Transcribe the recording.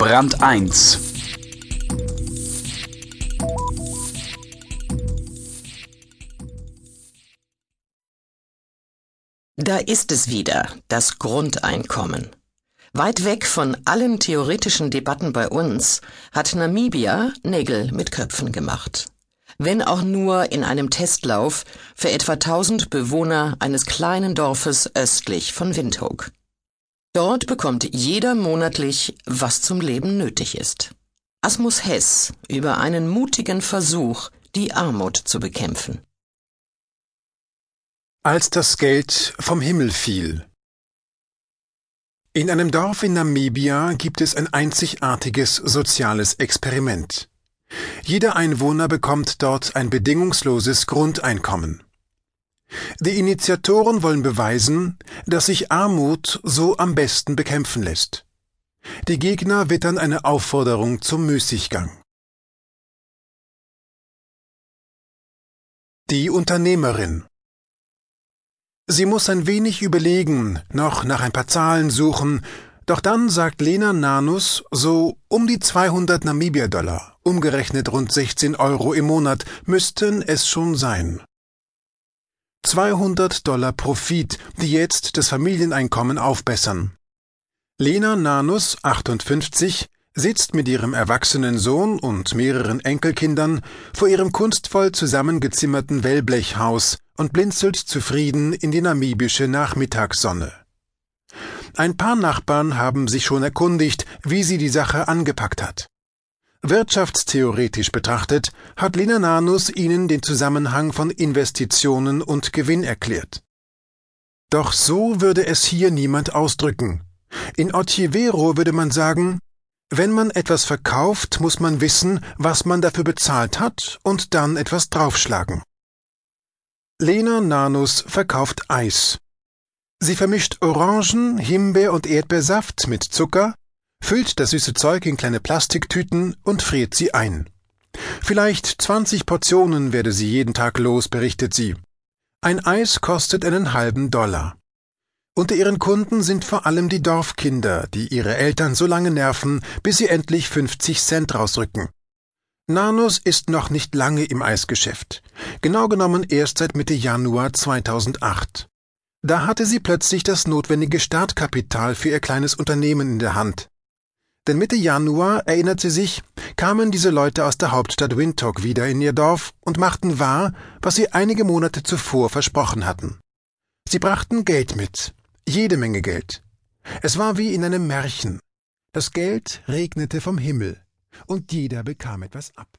Brand 1 Da ist es wieder, das Grundeinkommen. Weit weg von allen theoretischen Debatten bei uns hat Namibia Nägel mit Köpfen gemacht. Wenn auch nur in einem Testlauf für etwa 1000 Bewohner eines kleinen Dorfes östlich von Windhoek. Dort bekommt jeder monatlich, was zum Leben nötig ist. Asmus Hess über einen mutigen Versuch, die Armut zu bekämpfen. Als das Geld vom Himmel fiel. In einem Dorf in Namibia gibt es ein einzigartiges soziales Experiment. Jeder Einwohner bekommt dort ein bedingungsloses Grundeinkommen. Die Initiatoren wollen beweisen, dass sich Armut so am besten bekämpfen lässt. Die Gegner wittern eine Aufforderung zum Müßiggang. Die Unternehmerin Sie muss ein wenig überlegen, noch nach ein paar Zahlen suchen, doch dann sagt Lena Nanus, so um die 200 Namibia-Dollar, umgerechnet rund 16 Euro im Monat, müssten es schon sein. 200 Dollar Profit, die jetzt das Familieneinkommen aufbessern. Lena Nanus, 58, sitzt mit ihrem erwachsenen Sohn und mehreren Enkelkindern vor ihrem kunstvoll zusammengezimmerten Wellblechhaus und blinzelt zufrieden in die namibische Nachmittagssonne. Ein paar Nachbarn haben sich schon erkundigt, wie sie die Sache angepackt hat. Wirtschaftstheoretisch betrachtet hat Lina Nanus ihnen den Zusammenhang von Investitionen und Gewinn erklärt. Doch so würde es hier niemand ausdrücken. In Otivero würde man sagen, wenn man etwas verkauft, muss man wissen, was man dafür bezahlt hat und dann etwas draufschlagen. Lena Nanus verkauft Eis. Sie vermischt Orangen, Himbeer und Erdbeersaft mit Zucker, füllt das süße Zeug in kleine Plastiktüten und friert sie ein. Vielleicht zwanzig Portionen werde sie jeden Tag los, berichtet sie. Ein Eis kostet einen halben Dollar. Unter ihren Kunden sind vor allem die Dorfkinder, die ihre Eltern so lange nerven, bis sie endlich 50 Cent rausrücken. Nanus ist noch nicht lange im Eisgeschäft, genau genommen erst seit Mitte Januar 2008. Da hatte sie plötzlich das notwendige Startkapital für ihr kleines Unternehmen in der Hand. Denn Mitte Januar, erinnert sie sich, kamen diese Leute aus der Hauptstadt Windhoek wieder in ihr Dorf und machten wahr, was sie einige Monate zuvor versprochen hatten. Sie brachten Geld mit, jede Menge Geld. Es war wie in einem Märchen. Das Geld regnete vom Himmel und jeder bekam etwas ab.